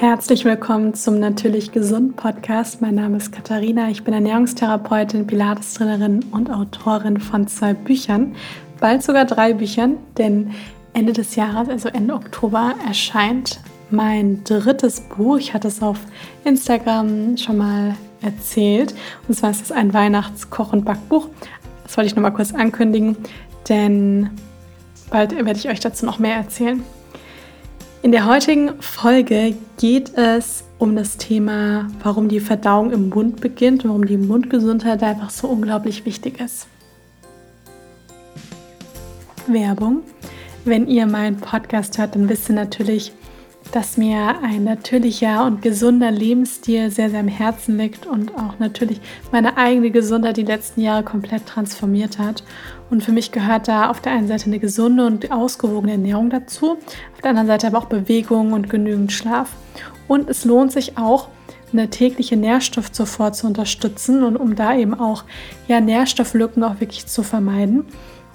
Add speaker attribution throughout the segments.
Speaker 1: Herzlich willkommen zum Natürlich Gesund Podcast. Mein Name ist Katharina. Ich bin Ernährungstherapeutin, Pilates-Trainerin und Autorin von zwei Büchern, bald sogar drei Büchern, denn Ende des Jahres, also Ende Oktober, erscheint mein drittes Buch. Ich hatte es auf Instagram schon mal erzählt. Und zwar ist es ein Weihnachtskoch- und Backbuch. Das wollte ich nur mal kurz ankündigen, denn bald werde ich euch dazu noch mehr erzählen. In der heutigen Folge geht es um das Thema, warum die Verdauung im Mund beginnt warum die Mundgesundheit einfach so unglaublich wichtig ist. Werbung. Wenn ihr meinen Podcast hört, dann wisst ihr natürlich, dass mir ein natürlicher und gesunder Lebensstil sehr, sehr am Herzen liegt und auch natürlich meine eigene Gesundheit die letzten Jahre komplett transformiert hat. Und für mich gehört da auf der einen Seite eine gesunde und ausgewogene Ernährung dazu, auf der anderen Seite aber auch Bewegung und genügend Schlaf. Und es lohnt sich auch, eine tägliche Nährstoffzufuhr zu unterstützen und um da eben auch ja, Nährstofflücken auch wirklich zu vermeiden.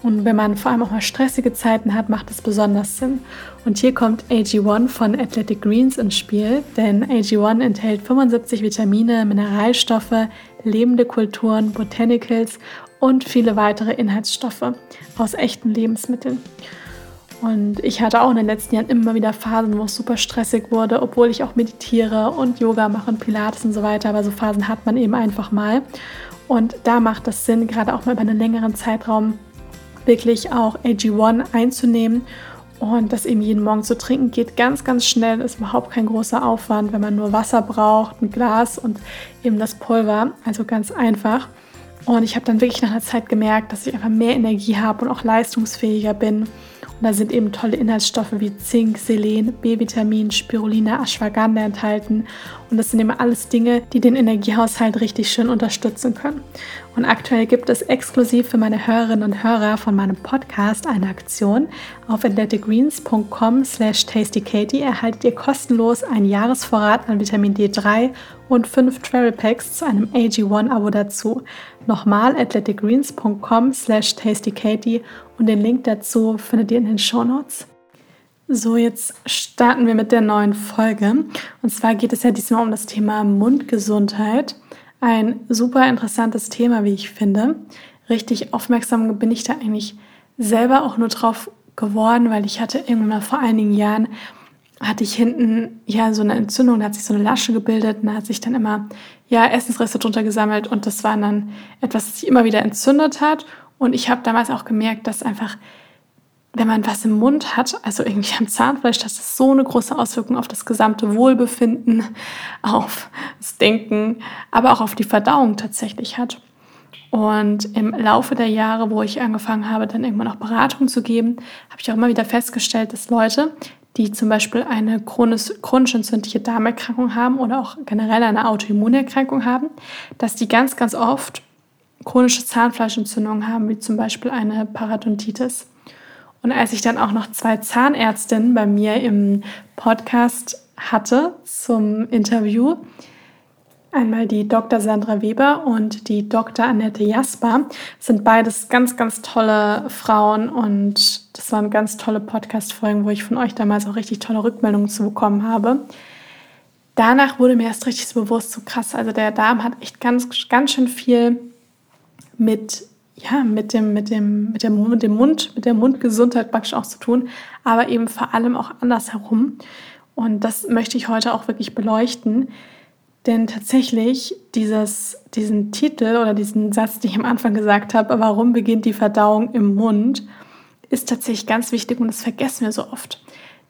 Speaker 1: Und wenn man vor allem auch mal stressige Zeiten hat, macht es besonders Sinn. Und hier kommt AG1 von Athletic Greens ins Spiel, denn AG1 enthält 75 Vitamine, Mineralstoffe, lebende Kulturen, Botanicals und viele weitere Inhaltsstoffe aus echten Lebensmitteln. Und ich hatte auch in den letzten Jahren immer wieder Phasen, wo es super stressig wurde, obwohl ich auch meditiere und Yoga mache und Pilates und so weiter. Aber so Phasen hat man eben einfach mal. Und da macht es Sinn, gerade auch mal über einen längeren Zeitraum wirklich auch AG1 einzunehmen. Und das eben jeden Morgen zu trinken geht ganz, ganz schnell, ist überhaupt kein großer Aufwand, wenn man nur Wasser braucht, ein Glas und eben das Pulver. Also ganz einfach. Und ich habe dann wirklich nach einer Zeit gemerkt, dass ich einfach mehr Energie habe und auch leistungsfähiger bin. Und da sind eben tolle Inhaltsstoffe wie Zink, Selen, B-Vitamin, Spirulina, Ashwagandha enthalten. Und das sind eben alles Dinge, die den Energiehaushalt richtig schön unterstützen können. Und aktuell gibt es exklusiv für meine Hörerinnen und Hörer von meinem Podcast eine Aktion. Auf athleticgreens.com slash tastykatie erhaltet ihr kostenlos einen Jahresvorrat an Vitamin D3 und fünf Travel Packs zu einem AG1-Abo dazu. Nochmal athleticgreens.com slash tastykatie und den Link dazu findet ihr in den Show Notes. So, jetzt starten wir mit der neuen Folge. Und zwar geht es ja diesmal um das Thema Mundgesundheit. Ein super interessantes Thema, wie ich finde. Richtig aufmerksam bin ich da eigentlich selber auch nur drauf geworden, weil ich hatte irgendwann mal vor einigen Jahren hatte ich hinten ja so eine Entzündung, da hat sich so eine Lasche gebildet und da hat sich dann immer ja Essensreste drunter gesammelt und das war dann etwas, das sich immer wieder entzündet hat und ich habe damals auch gemerkt, dass einfach wenn man was im Mund hat, also irgendwie am Zahnfleisch, das so eine große Auswirkung auf das gesamte Wohlbefinden, auf das Denken, aber auch auf die Verdauung tatsächlich hat. Und im Laufe der Jahre, wo ich angefangen habe, dann irgendwann auch Beratung zu geben, habe ich auch immer wieder festgestellt, dass Leute, die zum Beispiel eine chronisch, chronisch entzündliche Darmerkrankung haben oder auch generell eine Autoimmunerkrankung haben, dass die ganz, ganz oft chronische Zahnfleischentzündungen haben, wie zum Beispiel eine Parodontitis. Und als ich dann auch noch zwei Zahnärztinnen bei mir im Podcast hatte zum Interview, einmal die Dr. Sandra Weber und die Dr. Annette Jasper, sind beides ganz, ganz tolle Frauen und das waren ganz tolle Podcast-Folgen, wo ich von euch damals auch richtig tolle Rückmeldungen zu bekommen habe. Danach wurde mir erst richtig so bewusst, so krass, also der Darm hat echt ganz, ganz schön viel mit ja, mit dem, mit dem, mit dem, mit dem Mund, mit der Mundgesundheit praktisch auch zu tun, aber eben vor allem auch andersherum. Und das möchte ich heute auch wirklich beleuchten. Denn tatsächlich dieses, diesen Titel oder diesen Satz, den ich am Anfang gesagt habe, warum beginnt die Verdauung im Mund, ist tatsächlich ganz wichtig und das vergessen wir so oft.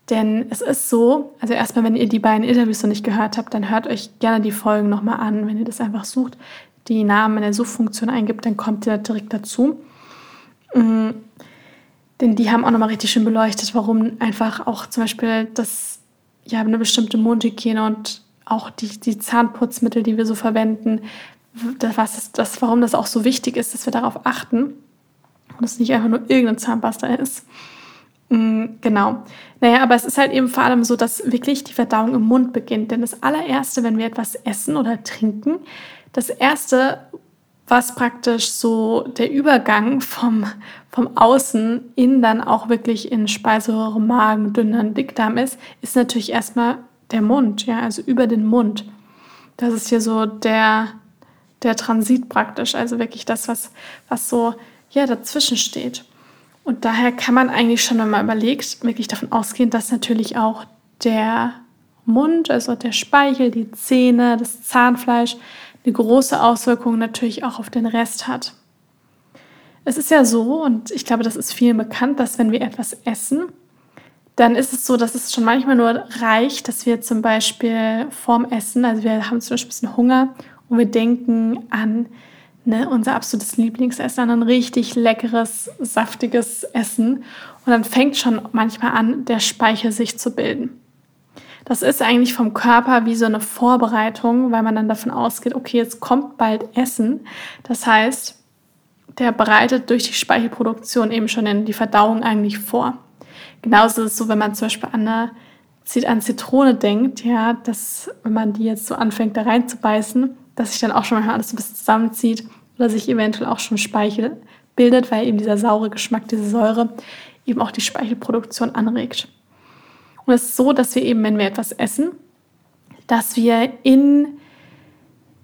Speaker 1: Denn es ist so, also erstmal, wenn ihr die beiden Interviews noch nicht gehört habt, dann hört euch gerne die Folgen nochmal an, wenn ihr das einfach sucht die Namen in der Suchfunktion eingibt, dann kommt ihr direkt dazu. Mhm. Denn die haben auch nochmal richtig schön beleuchtet, warum einfach auch zum Beispiel das, ja, eine bestimmte Mundhygiene und auch die, die Zahnputzmittel, die wir so verwenden, das, was das, warum das auch so wichtig ist, dass wir darauf achten und es nicht einfach nur irgendein Zahnpasta ist. Mhm, genau. Naja, aber es ist halt eben vor allem so, dass wirklich die Verdauung im Mund beginnt. Denn das allererste, wenn wir etwas essen oder trinken, das erste, was praktisch so der Übergang vom, vom Außen in dann auch wirklich in Speiseröhre, Magen, Dünnern, Dickdarm ist, ist natürlich erstmal der Mund, ja, also über den Mund. Das ist hier so der, der Transit praktisch, also wirklich das, was, was so ja, dazwischen steht. Und daher kann man eigentlich schon, wenn man überlegt, wirklich davon ausgehen, dass natürlich auch der Mund, also der Speichel, die Zähne, das Zahnfleisch eine große Auswirkung natürlich auch auf den Rest hat. Es ist ja so, und ich glaube, das ist vielen bekannt, dass wenn wir etwas essen, dann ist es so, dass es schon manchmal nur reicht, dass wir zum Beispiel vorm Essen, also wir haben zum Beispiel ein bisschen Hunger und wir denken an ne, unser absolutes Lieblingsessen, an ein richtig leckeres, saftiges Essen. Und dann fängt schon manchmal an, der Speichel sich zu bilden. Das ist eigentlich vom Körper wie so eine Vorbereitung, weil man dann davon ausgeht, okay, jetzt kommt bald Essen. Das heißt, der bereitet durch die Speichelproduktion eben schon in die Verdauung eigentlich vor. Genauso ist es so, wenn man zum Beispiel an eine an Zitrone denkt, ja, dass wenn man die jetzt so anfängt, da reinzubeißen, dass sich dann auch schon manchmal alles ein bisschen zusammenzieht oder sich eventuell auch schon Speichel bildet, weil eben dieser saure Geschmack, diese Säure eben auch die Speichelproduktion anregt. Und es ist so, dass wir eben, wenn wir etwas essen, dass wir in,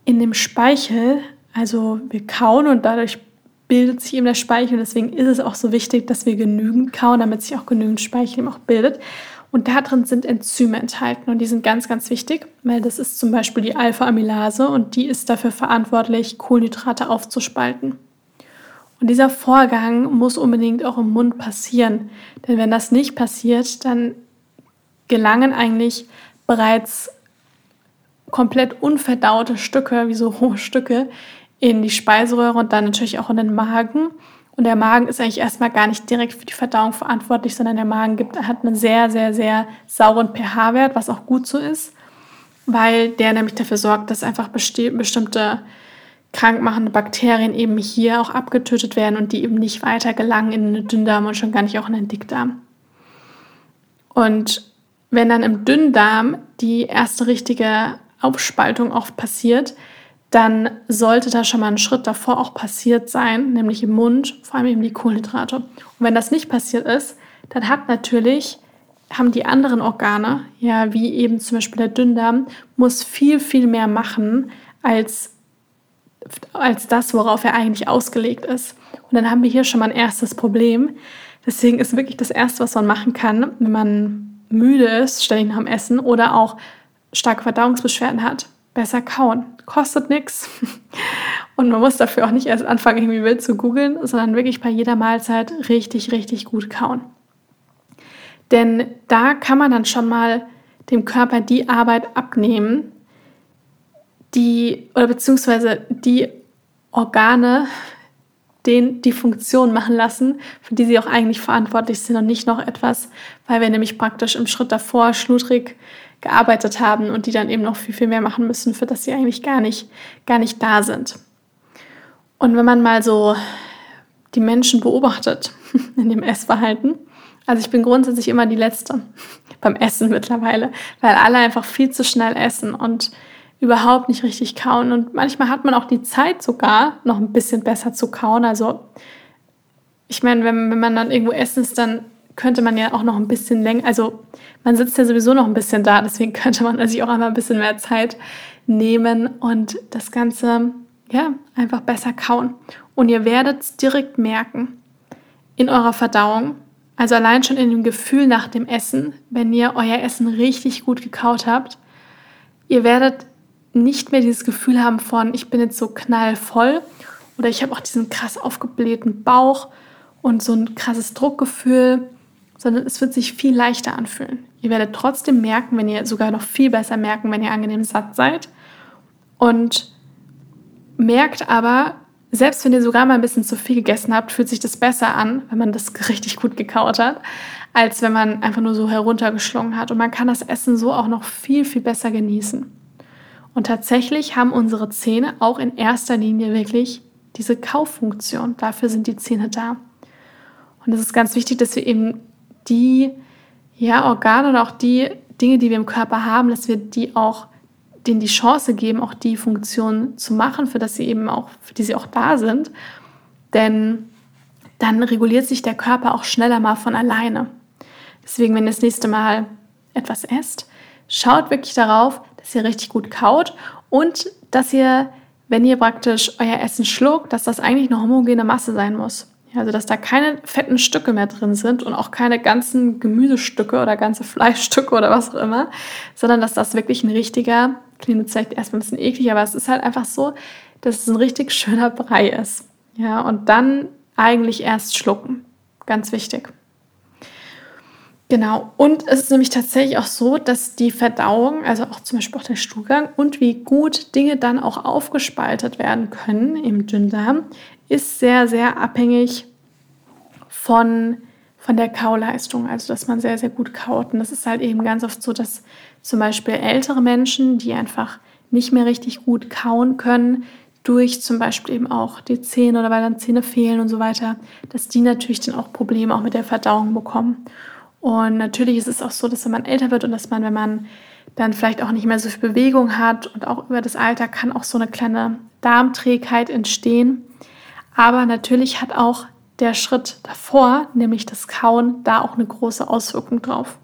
Speaker 1: in dem Speichel, also wir kauen und dadurch bildet sich eben der Speichel. Deswegen ist es auch so wichtig, dass wir genügend kauen, damit sich auch genügend Speichel eben auch bildet. Und da drin sind Enzyme enthalten und die sind ganz, ganz wichtig, weil das ist zum Beispiel die Alpha-Amylase und die ist dafür verantwortlich, Kohlenhydrate aufzuspalten. Und dieser Vorgang muss unbedingt auch im Mund passieren, denn wenn das nicht passiert, dann gelangen eigentlich bereits komplett unverdaute Stücke, wie so hohe Stücke, in die Speiseröhre und dann natürlich auch in den Magen. Und der Magen ist eigentlich erstmal gar nicht direkt für die Verdauung verantwortlich, sondern der Magen gibt, hat einen sehr, sehr, sehr sauren pH-Wert, was auch gut so ist, weil der nämlich dafür sorgt, dass einfach bestimmte krankmachende Bakterien eben hier auch abgetötet werden und die eben nicht weiter gelangen in den Dünndarm und schon gar nicht auch in den Dickdarm. Und wenn dann im Dünndarm die erste richtige Aufspaltung auch passiert, dann sollte da schon mal ein Schritt davor auch passiert sein, nämlich im Mund, vor allem eben die Kohlenhydrate. Und wenn das nicht passiert ist, dann hat natürlich, haben die anderen Organe, ja, wie eben zum Beispiel der Dünndarm, muss viel, viel mehr machen als, als das, worauf er eigentlich ausgelegt ist. Und dann haben wir hier schon mal ein erstes Problem. Deswegen ist wirklich das Erste, was man machen kann, wenn man müde ist, ständig nach dem Essen oder auch starke Verdauungsbeschwerden hat, besser kauen. Kostet nichts. Und man muss dafür auch nicht erst anfangen, irgendwie wild zu googeln, sondern wirklich bei jeder Mahlzeit richtig, richtig gut kauen. Denn da kann man dann schon mal dem Körper die Arbeit abnehmen, die, oder beziehungsweise die Organe, den die Funktion machen lassen, für die sie auch eigentlich verantwortlich sind und nicht noch etwas, weil wir nämlich praktisch im Schritt davor schludrig gearbeitet haben und die dann eben noch viel, viel mehr machen müssen, für das sie eigentlich gar nicht, gar nicht da sind. Und wenn man mal so die Menschen beobachtet in dem Essverhalten, also ich bin grundsätzlich immer die Letzte beim Essen mittlerweile, weil alle einfach viel zu schnell essen und überhaupt nicht richtig kauen. Und manchmal hat man auch die Zeit sogar, noch ein bisschen besser zu kauen. Also ich meine, wenn, wenn man dann irgendwo essen ist, dann könnte man ja auch noch ein bisschen länger, also man sitzt ja sowieso noch ein bisschen da, deswegen könnte man sich auch einmal ein bisschen mehr Zeit nehmen und das Ganze ja einfach besser kauen. Und ihr werdet es direkt merken in eurer Verdauung, also allein schon in dem Gefühl nach dem Essen, wenn ihr euer Essen richtig gut gekaut habt, ihr werdet nicht mehr dieses Gefühl haben von, ich bin jetzt so knallvoll oder ich habe auch diesen krass aufgeblähten Bauch und so ein krasses Druckgefühl sondern es wird sich viel leichter anfühlen. Ihr werdet trotzdem merken, wenn ihr sogar noch viel besser merken, wenn ihr angenehm satt seid. Und merkt aber, selbst wenn ihr sogar mal ein bisschen zu viel gegessen habt, fühlt sich das besser an, wenn man das richtig gut gekaut hat, als wenn man einfach nur so heruntergeschlungen hat. Und man kann das Essen so auch noch viel, viel besser genießen. Und tatsächlich haben unsere Zähne auch in erster Linie wirklich diese Kauffunktion. Dafür sind die Zähne da. Und es ist ganz wichtig, dass wir eben die ja, Organe oder auch die Dinge, die wir im Körper haben, dass wir die auch denen die Chance geben, auch die Funktion zu machen, für das sie eben auch, für die sie auch da sind. Denn dann reguliert sich der Körper auch schneller mal von alleine. Deswegen, wenn ihr das nächste Mal etwas esst, schaut wirklich darauf, dass ihr richtig gut kaut und dass ihr, wenn ihr praktisch euer Essen schluckt, dass das eigentlich eine homogene Masse sein muss. Also, dass da keine fetten Stücke mehr drin sind und auch keine ganzen Gemüsestücke oder ganze Fleischstücke oder was auch immer, sondern dass das wirklich ein richtiger, klingt vielleicht erstmal ein bisschen eklig, aber es ist halt einfach so, dass es ein richtig schöner Brei ist. Ja, und dann eigentlich erst schlucken. Ganz wichtig. Genau. Und es ist nämlich tatsächlich auch so, dass die Verdauung, also auch zum Beispiel auch der Stuhlgang und wie gut Dinge dann auch aufgespaltet werden können im Dünndarm, ist sehr, sehr abhängig von, von der Kauleistung. Also, dass man sehr, sehr gut kaut. Und das ist halt eben ganz oft so, dass zum Beispiel ältere Menschen, die einfach nicht mehr richtig gut kauen können, durch zum Beispiel eben auch die Zähne oder weil dann Zähne fehlen und so weiter, dass die natürlich dann auch Probleme auch mit der Verdauung bekommen. Und natürlich ist es auch so, dass wenn man älter wird und dass man, wenn man dann vielleicht auch nicht mehr so viel Bewegung hat und auch über das Alter kann auch so eine kleine Darmträgheit entstehen. Aber natürlich hat auch der Schritt davor, nämlich das Kauen, da auch eine große Auswirkung drauf.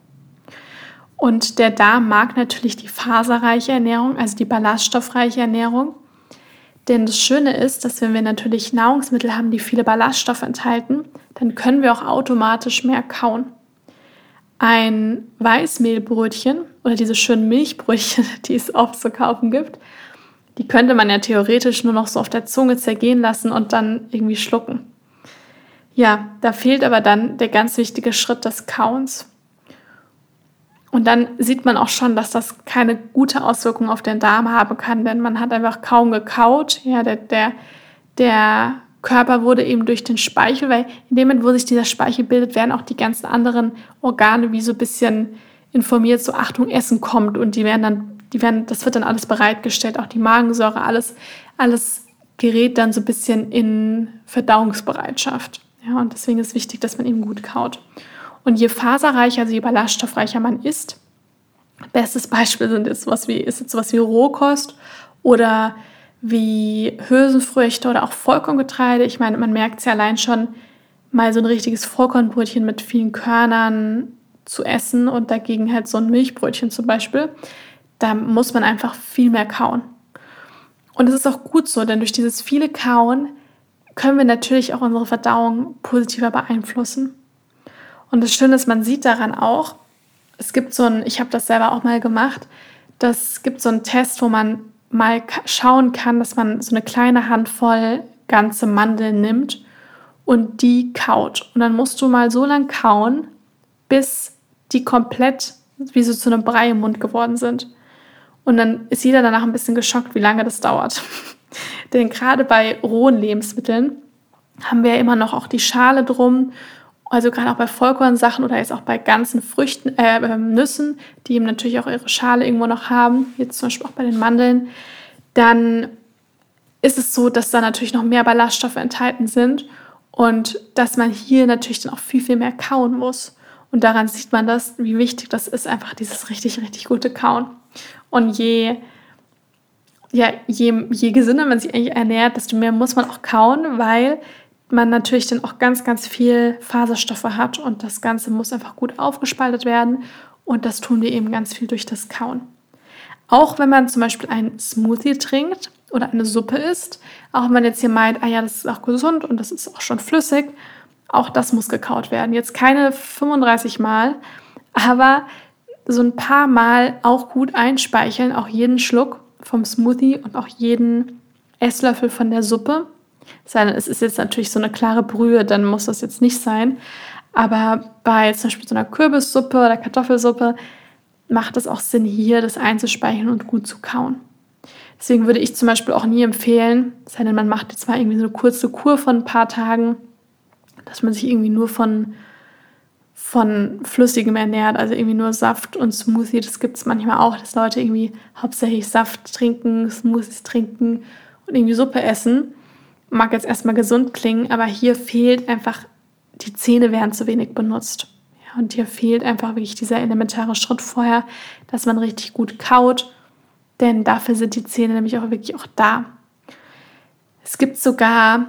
Speaker 1: Und der Darm mag natürlich die faserreiche Ernährung, also die ballaststoffreiche Ernährung. Denn das Schöne ist, dass wenn wir natürlich Nahrungsmittel haben, die viele Ballaststoffe enthalten, dann können wir auch automatisch mehr kauen ein Weißmehlbrötchen oder diese schönen Milchbrötchen, die es oft zu kaufen gibt, die könnte man ja theoretisch nur noch so auf der Zunge zergehen lassen und dann irgendwie schlucken. Ja, da fehlt aber dann der ganz wichtige Schritt des Kauens. Und dann sieht man auch schon, dass das keine gute Auswirkung auf den Darm haben kann, denn man hat einfach kaum gekaut. Ja, der, der, der Körper wurde eben durch den Speichel, weil in dem Moment, wo sich dieser Speichel bildet, werden auch die ganzen anderen Organe wie so ein bisschen informiert, so Achtung, Essen kommt und die werden dann, die werden, das wird dann alles bereitgestellt, auch die Magensäure, alles, alles gerät dann so ein bisschen in Verdauungsbereitschaft. Ja, und deswegen ist wichtig, dass man eben gut kaut. Und je faserreicher, also je ballaststoffreicher man isst, bestes Beispiel sind jetzt sowas wie, ist jetzt sowas wie Rohkost oder wie Hülsenfrüchte oder auch Vollkorngetreide. Ich meine, man merkt es ja allein schon, mal so ein richtiges Vollkornbrötchen mit vielen Körnern zu essen und dagegen halt so ein Milchbrötchen zum Beispiel. Da muss man einfach viel mehr kauen. Und es ist auch gut so, denn durch dieses viele Kauen können wir natürlich auch unsere Verdauung positiver beeinflussen. Und das Schöne ist, man sieht daran auch, es gibt so ein, ich habe das selber auch mal gemacht, das gibt so einen Test, wo man mal schauen kann, dass man so eine kleine Handvoll ganze Mandeln nimmt und die kaut. Und dann musst du mal so lang kauen, bis die komplett wie so zu einem Brei im Mund geworden sind. Und dann ist jeder danach ein bisschen geschockt, wie lange das dauert. Denn gerade bei rohen Lebensmitteln haben wir ja immer noch auch die Schale drum. Also gerade auch bei Vollkornsachen oder jetzt auch bei ganzen Früchten, äh, ähm, Nüssen, die eben natürlich auch ihre Schale irgendwo noch haben, jetzt zum Beispiel auch bei den Mandeln, dann ist es so, dass da natürlich noch mehr Ballaststoffe enthalten sind und dass man hier natürlich dann auch viel, viel mehr kauen muss. Und daran sieht man das, wie wichtig das ist, einfach dieses richtig, richtig gute Kauen. Und je, ja, je, je gesünder man sich eigentlich ernährt, desto mehr muss man auch kauen, weil man natürlich dann auch ganz, ganz viel Faserstoffe hat und das Ganze muss einfach gut aufgespaltet werden und das tun wir eben ganz viel durch das Kauen. Auch wenn man zum Beispiel einen Smoothie trinkt oder eine Suppe isst, auch wenn man jetzt hier meint, ah ja, das ist auch gesund und das ist auch schon flüssig, auch das muss gekaut werden. Jetzt keine 35 Mal, aber so ein paar Mal auch gut einspeicheln, auch jeden Schluck vom Smoothie und auch jeden Esslöffel von der Suppe. Es ist jetzt natürlich so eine klare Brühe, dann muss das jetzt nicht sein. Aber bei zum Beispiel so einer Kürbissuppe oder Kartoffelsuppe macht es auch Sinn, hier das einzuspeichern und gut zu kauen. Deswegen würde ich zum Beispiel auch nie empfehlen, sei denn man macht jetzt mal irgendwie so eine kurze Kur von ein paar Tagen, dass man sich irgendwie nur von, von Flüssigem ernährt, also irgendwie nur Saft und Smoothie. Das gibt es manchmal auch, dass Leute irgendwie hauptsächlich Saft trinken, Smoothies trinken und irgendwie Suppe essen. Mag jetzt erstmal gesund klingen, aber hier fehlt einfach, die Zähne werden zu wenig benutzt. Ja, und hier fehlt einfach wirklich dieser elementare Schritt vorher, dass man richtig gut kaut, denn dafür sind die Zähne nämlich auch wirklich auch da. Es gibt sogar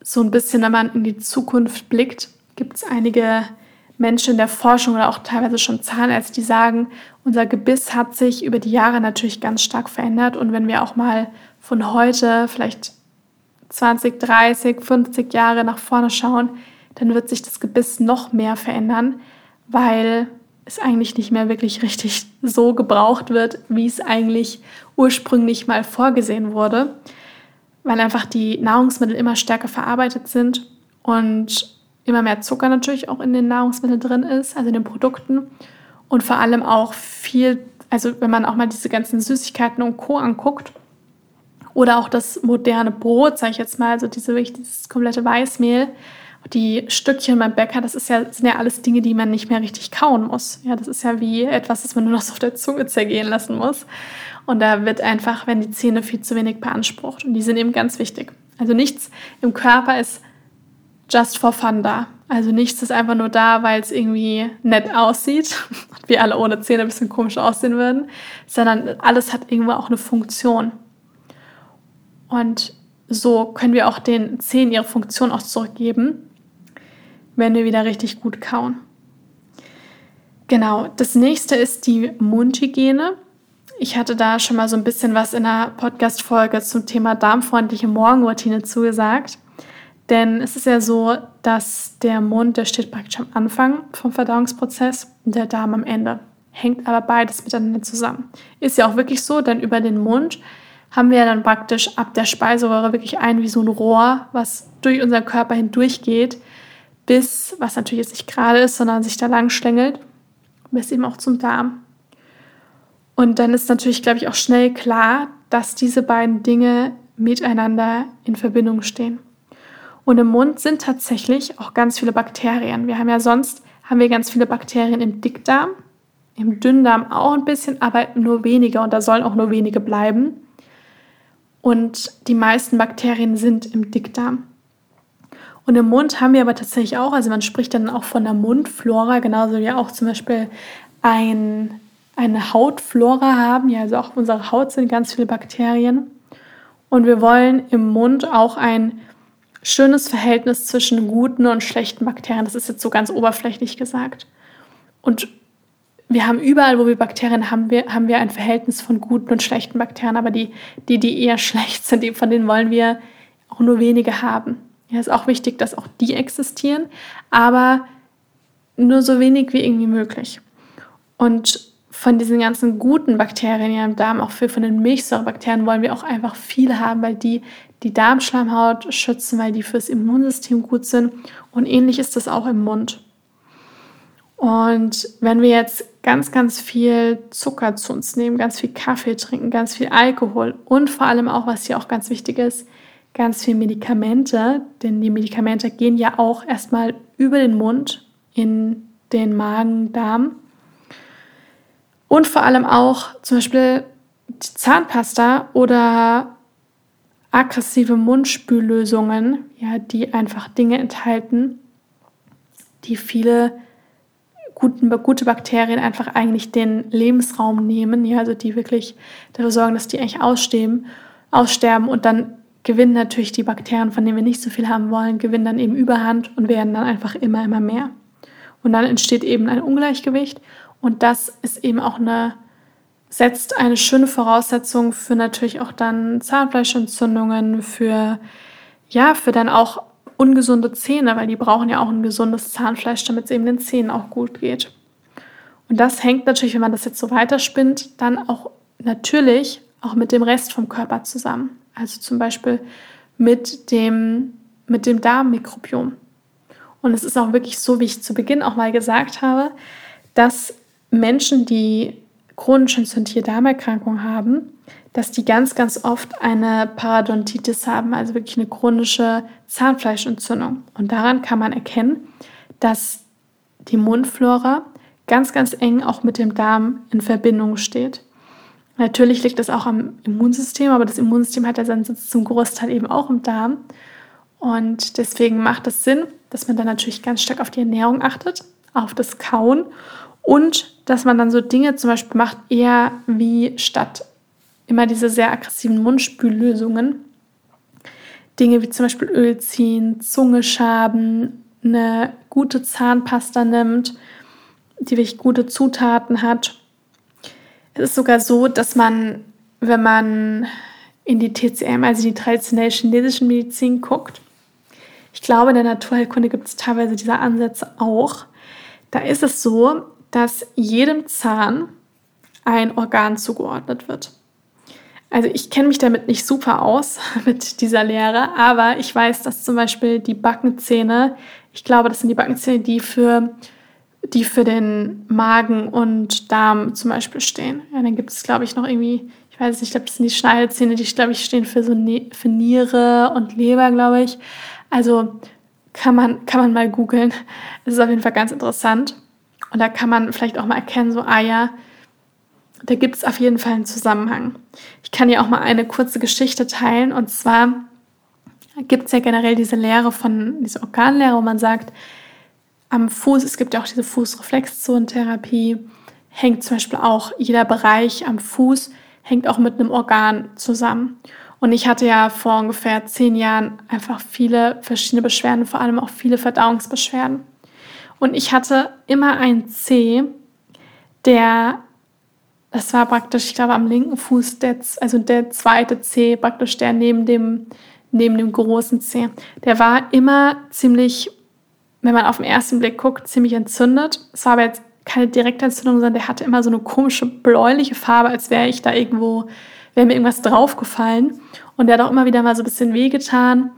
Speaker 1: so ein bisschen, wenn man in die Zukunft blickt, gibt es einige Menschen in der Forschung oder auch teilweise schon Zahnärzte, die sagen, unser Gebiss hat sich über die Jahre natürlich ganz stark verändert. Und wenn wir auch mal von heute vielleicht 20, 30, 50 Jahre nach vorne schauen, dann wird sich das Gebiss noch mehr verändern, weil es eigentlich nicht mehr wirklich richtig so gebraucht wird, wie es eigentlich ursprünglich mal vorgesehen wurde, weil einfach die Nahrungsmittel immer stärker verarbeitet sind und immer mehr Zucker natürlich auch in den Nahrungsmitteln drin ist, also in den Produkten. Und vor allem auch viel, also wenn man auch mal diese ganzen Süßigkeiten und Co. anguckt oder auch das moderne Brot, sage ich jetzt mal, also diese, dieses komplette Weißmehl, die Stückchen beim Bäcker, das ist ja, sind ja alles Dinge, die man nicht mehr richtig kauen muss. Ja, das ist ja wie etwas, das man nur noch auf der Zunge zergehen lassen muss. Und da wird einfach, wenn die Zähne viel zu wenig beansprucht. Und die sind eben ganz wichtig. Also nichts im Körper ist just for fun da. Also nichts ist einfach nur da, weil es irgendwie nett aussieht und wir alle ohne Zähne ein bisschen komisch aussehen würden, sondern alles hat irgendwo auch eine Funktion. Und so können wir auch den Zähnen ihre Funktion auch zurückgeben wenn wir wieder richtig gut kauen. Genau, das nächste ist die Mundhygiene. Ich hatte da schon mal so ein bisschen was in der Podcast-Folge zum Thema darmfreundliche Morgenroutine zugesagt. Denn es ist ja so, dass der Mund, der steht praktisch am Anfang vom Verdauungsprozess und der Darm am Ende. Hängt aber beides miteinander zusammen. Ist ja auch wirklich so, denn über den Mund haben wir dann praktisch ab der Speiseröhre wirklich ein wie so ein Rohr, was durch unseren Körper hindurch geht bis, was natürlich jetzt nicht gerade ist, sondern sich da lang schlängelt, bis eben auch zum Darm. Und dann ist natürlich, glaube ich, auch schnell klar, dass diese beiden Dinge miteinander in Verbindung stehen. Und im Mund sind tatsächlich auch ganz viele Bakterien. Wir haben ja sonst haben wir ganz viele Bakterien im Dickdarm, im Dünndarm auch ein bisschen, aber nur wenige und da sollen auch nur wenige bleiben. Und die meisten Bakterien sind im Dickdarm. Und im Mund haben wir aber tatsächlich auch, also man spricht dann auch von der Mundflora, genauso wie auch zum Beispiel ein, eine Hautflora haben. Ja, also auch unsere Haut sind ganz viele Bakterien. Und wir wollen im Mund auch ein schönes Verhältnis zwischen guten und schlechten Bakterien. Das ist jetzt so ganz oberflächlich gesagt. Und wir haben überall, wo wir Bakterien haben, wir, haben wir ein Verhältnis von guten und schlechten Bakterien, aber die, die, die eher schlecht sind, von denen wollen wir auch nur wenige haben. Ja, ist auch wichtig, dass auch die existieren, aber nur so wenig wie irgendwie möglich. Und von diesen ganzen guten Bakterien ja im Darm, auch für, von den Milchsäurebakterien, wollen wir auch einfach viele haben, weil die die Darmschleimhaut schützen, weil die fürs Immunsystem gut sind. Und ähnlich ist das auch im Mund. Und wenn wir jetzt ganz, ganz viel Zucker zu uns nehmen, ganz viel Kaffee trinken, ganz viel Alkohol und vor allem auch, was hier auch ganz wichtig ist, ganz viel Medikamente, denn die Medikamente gehen ja auch erstmal über den Mund in den Magen, Darm. Und vor allem auch zum Beispiel die Zahnpasta oder aggressive Mundspüllösungen, ja, die einfach Dinge enthalten, die viele guten, gute Bakterien einfach eigentlich den Lebensraum nehmen, ja, also die wirklich dafür sorgen, dass die eigentlich aussterben, aussterben und dann gewinnen natürlich die Bakterien, von denen wir nicht so viel haben wollen, gewinnen dann eben Überhand und werden dann einfach immer, immer mehr. Und dann entsteht eben ein Ungleichgewicht und das ist eben auch eine, setzt eine schöne Voraussetzung für natürlich auch dann Zahnfleischentzündungen, für, ja, für dann auch ungesunde Zähne, weil die brauchen ja auch ein gesundes Zahnfleisch, damit es eben den Zähnen auch gut geht. Und das hängt natürlich, wenn man das jetzt so weiterspinnt, dann auch natürlich auch mit dem Rest vom Körper zusammen. Also zum Beispiel mit dem, mit dem Darmmikrobiom. Und es ist auch wirklich so, wie ich zu Beginn auch mal gesagt habe, dass Menschen, die chronische entzündliche Darmerkrankung haben, dass die ganz, ganz oft eine Parodontitis haben, also wirklich eine chronische Zahnfleischentzündung. Und daran kann man erkennen, dass die Mundflora ganz, ganz eng auch mit dem Darm in Verbindung steht. Natürlich liegt das auch am Immunsystem, aber das Immunsystem hat ja seinen Sitz zum Großteil eben auch im Darm. Und deswegen macht es Sinn, dass man dann natürlich ganz stark auf die Ernährung achtet, auf das Kauen und dass man dann so Dinge zum Beispiel macht, eher wie statt immer diese sehr aggressiven Mundspüllösungen. Dinge wie zum Beispiel Öl ziehen, Zunge schaben, eine gute Zahnpasta nimmt, die wirklich gute Zutaten hat. Es ist sogar so, dass man, wenn man in die TCM, also die traditionelle chinesische Medizin, guckt, ich glaube, in der Naturheilkunde gibt es teilweise diese Ansätze auch. Da ist es so, dass jedem Zahn ein Organ zugeordnet wird. Also ich kenne mich damit nicht super aus mit dieser Lehre, aber ich weiß, dass zum Beispiel die Backenzähne, ich glaube, das sind die Backenzähne, die für, die für den Magen und Darm zum Beispiel stehen. Ja, dann gibt es, glaube ich, noch irgendwie, ich weiß nicht, ich glaube, das sind die Schneidezähne, die, glaube ich, stehen für so ne für Niere und Leber, glaube ich. Also kann man, kann man mal googeln. Es ist auf jeden Fall ganz interessant. Und da kann man vielleicht auch mal erkennen, so, ah ja, da gibt es auf jeden Fall einen Zusammenhang. Ich kann ja auch mal eine kurze Geschichte teilen. Und zwar gibt es ja generell diese Lehre von, diese Organlehre, wo man sagt, am Fuß, es gibt ja auch diese Fußreflexzonentherapie, hängt zum Beispiel auch jeder Bereich am Fuß, hängt auch mit einem Organ zusammen. Und ich hatte ja vor ungefähr zehn Jahren einfach viele verschiedene Beschwerden, vor allem auch viele Verdauungsbeschwerden. Und ich hatte immer einen C, der, das war praktisch, ich glaube, am linken Fuß, der, also der zweite C, praktisch der neben dem, neben dem großen C. Der war immer ziemlich, wenn man auf den ersten Blick guckt, ziemlich entzündet. Es war aber jetzt keine direkte Entzündung, sondern der hatte immer so eine komische bläuliche Farbe, als wäre ich da irgendwo wäre mir irgendwas draufgefallen. Und der hat auch immer wieder mal so ein bisschen wehgetan.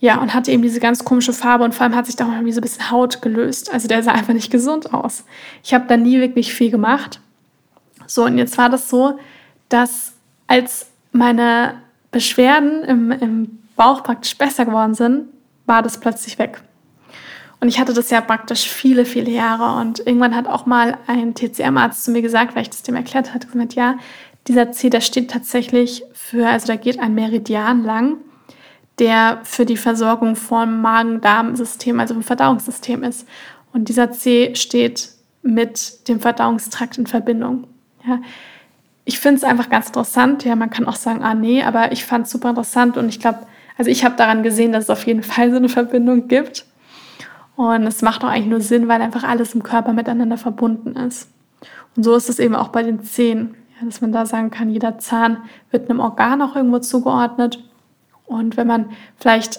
Speaker 1: Ja, und hatte eben diese ganz komische Farbe und vor allem hat sich da auch irgendwie so ein bisschen Haut gelöst. Also der sah einfach nicht gesund aus. Ich habe da nie wirklich viel gemacht. So, und jetzt war das so, dass als meine Beschwerden im, im Bauch praktisch besser geworden sind, war das plötzlich weg. Und ich hatte das ja praktisch viele, viele Jahre. Und irgendwann hat auch mal ein TCM-Arzt zu mir gesagt, weil ich das dem erklärt hatte, gesagt, ja, dieser C, der steht tatsächlich für, also da geht ein Meridian lang, der für die Versorgung vom Magen-Darm-System, also vom Verdauungssystem ist. Und dieser C steht mit dem Verdauungstrakt in Verbindung. Ja. Ich finde es einfach ganz interessant. Ja, man kann auch sagen, ah nee, aber ich fand es super interessant und ich glaube, also ich habe daran gesehen, dass es auf jeden Fall so eine Verbindung gibt. Und es macht auch eigentlich nur Sinn, weil einfach alles im Körper miteinander verbunden ist. Und so ist es eben auch bei den Zähnen. Ja, dass man da sagen kann, jeder Zahn wird einem Organ auch irgendwo zugeordnet. Und wenn man vielleicht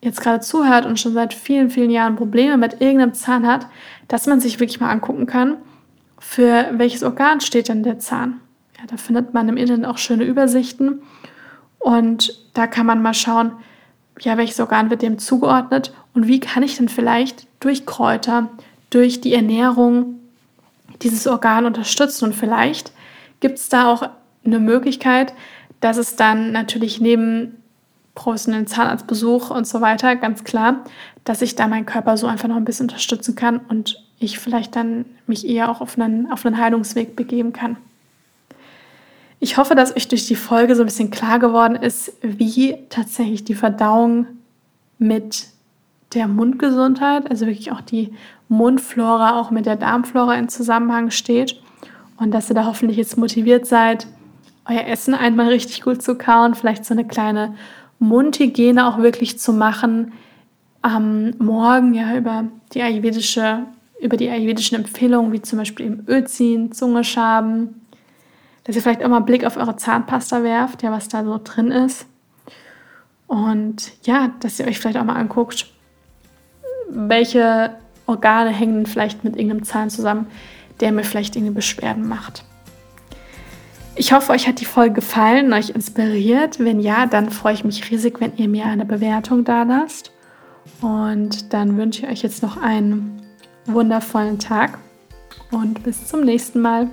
Speaker 1: jetzt gerade zuhört und schon seit vielen, vielen Jahren Probleme mit irgendeinem Zahn hat, dass man sich wirklich mal angucken kann, für welches Organ steht denn der Zahn. Ja, da findet man im Internet auch schöne Übersichten und da kann man mal schauen, ja, welches Organ wird dem zugeordnet und wie kann ich denn vielleicht durch Kräuter, durch die Ernährung dieses Organ unterstützen und vielleicht gibt es da auch eine Möglichkeit, dass es dann natürlich neben professionellen Zahnarztbesuch und so weiter, ganz klar, dass ich da meinen Körper so einfach noch ein bisschen unterstützen kann und ich vielleicht dann mich eher auch auf einen, auf einen Heilungsweg begeben kann. Ich hoffe, dass euch durch die Folge so ein bisschen klar geworden ist, wie tatsächlich die Verdauung mit der Mundgesundheit, also wirklich auch die Mundflora, auch mit der Darmflora in Zusammenhang steht und dass ihr da hoffentlich jetzt motiviert seid, euer Essen einmal richtig gut zu kauen, vielleicht so eine kleine Mundhygiene auch wirklich zu machen am Morgen ja über die ayurvedische über die ayurvedischen Empfehlungen wie zum Beispiel eben Öl ziehen, Zunge schaben, dass ihr vielleicht auch mal einen Blick auf eure Zahnpasta werft, ja was da so drin ist und ja, dass ihr euch vielleicht auch mal anguckt, welche Organe hängen vielleicht mit irgendeinem Zahn zusammen, der mir vielleicht irgendwie Beschwerden macht. Ich hoffe, euch hat die Folge gefallen und euch inspiriert. Wenn ja, dann freue ich mich riesig, wenn ihr mir eine Bewertung da lasst. Und dann wünsche ich euch jetzt noch einen wundervollen Tag und bis zum nächsten Mal.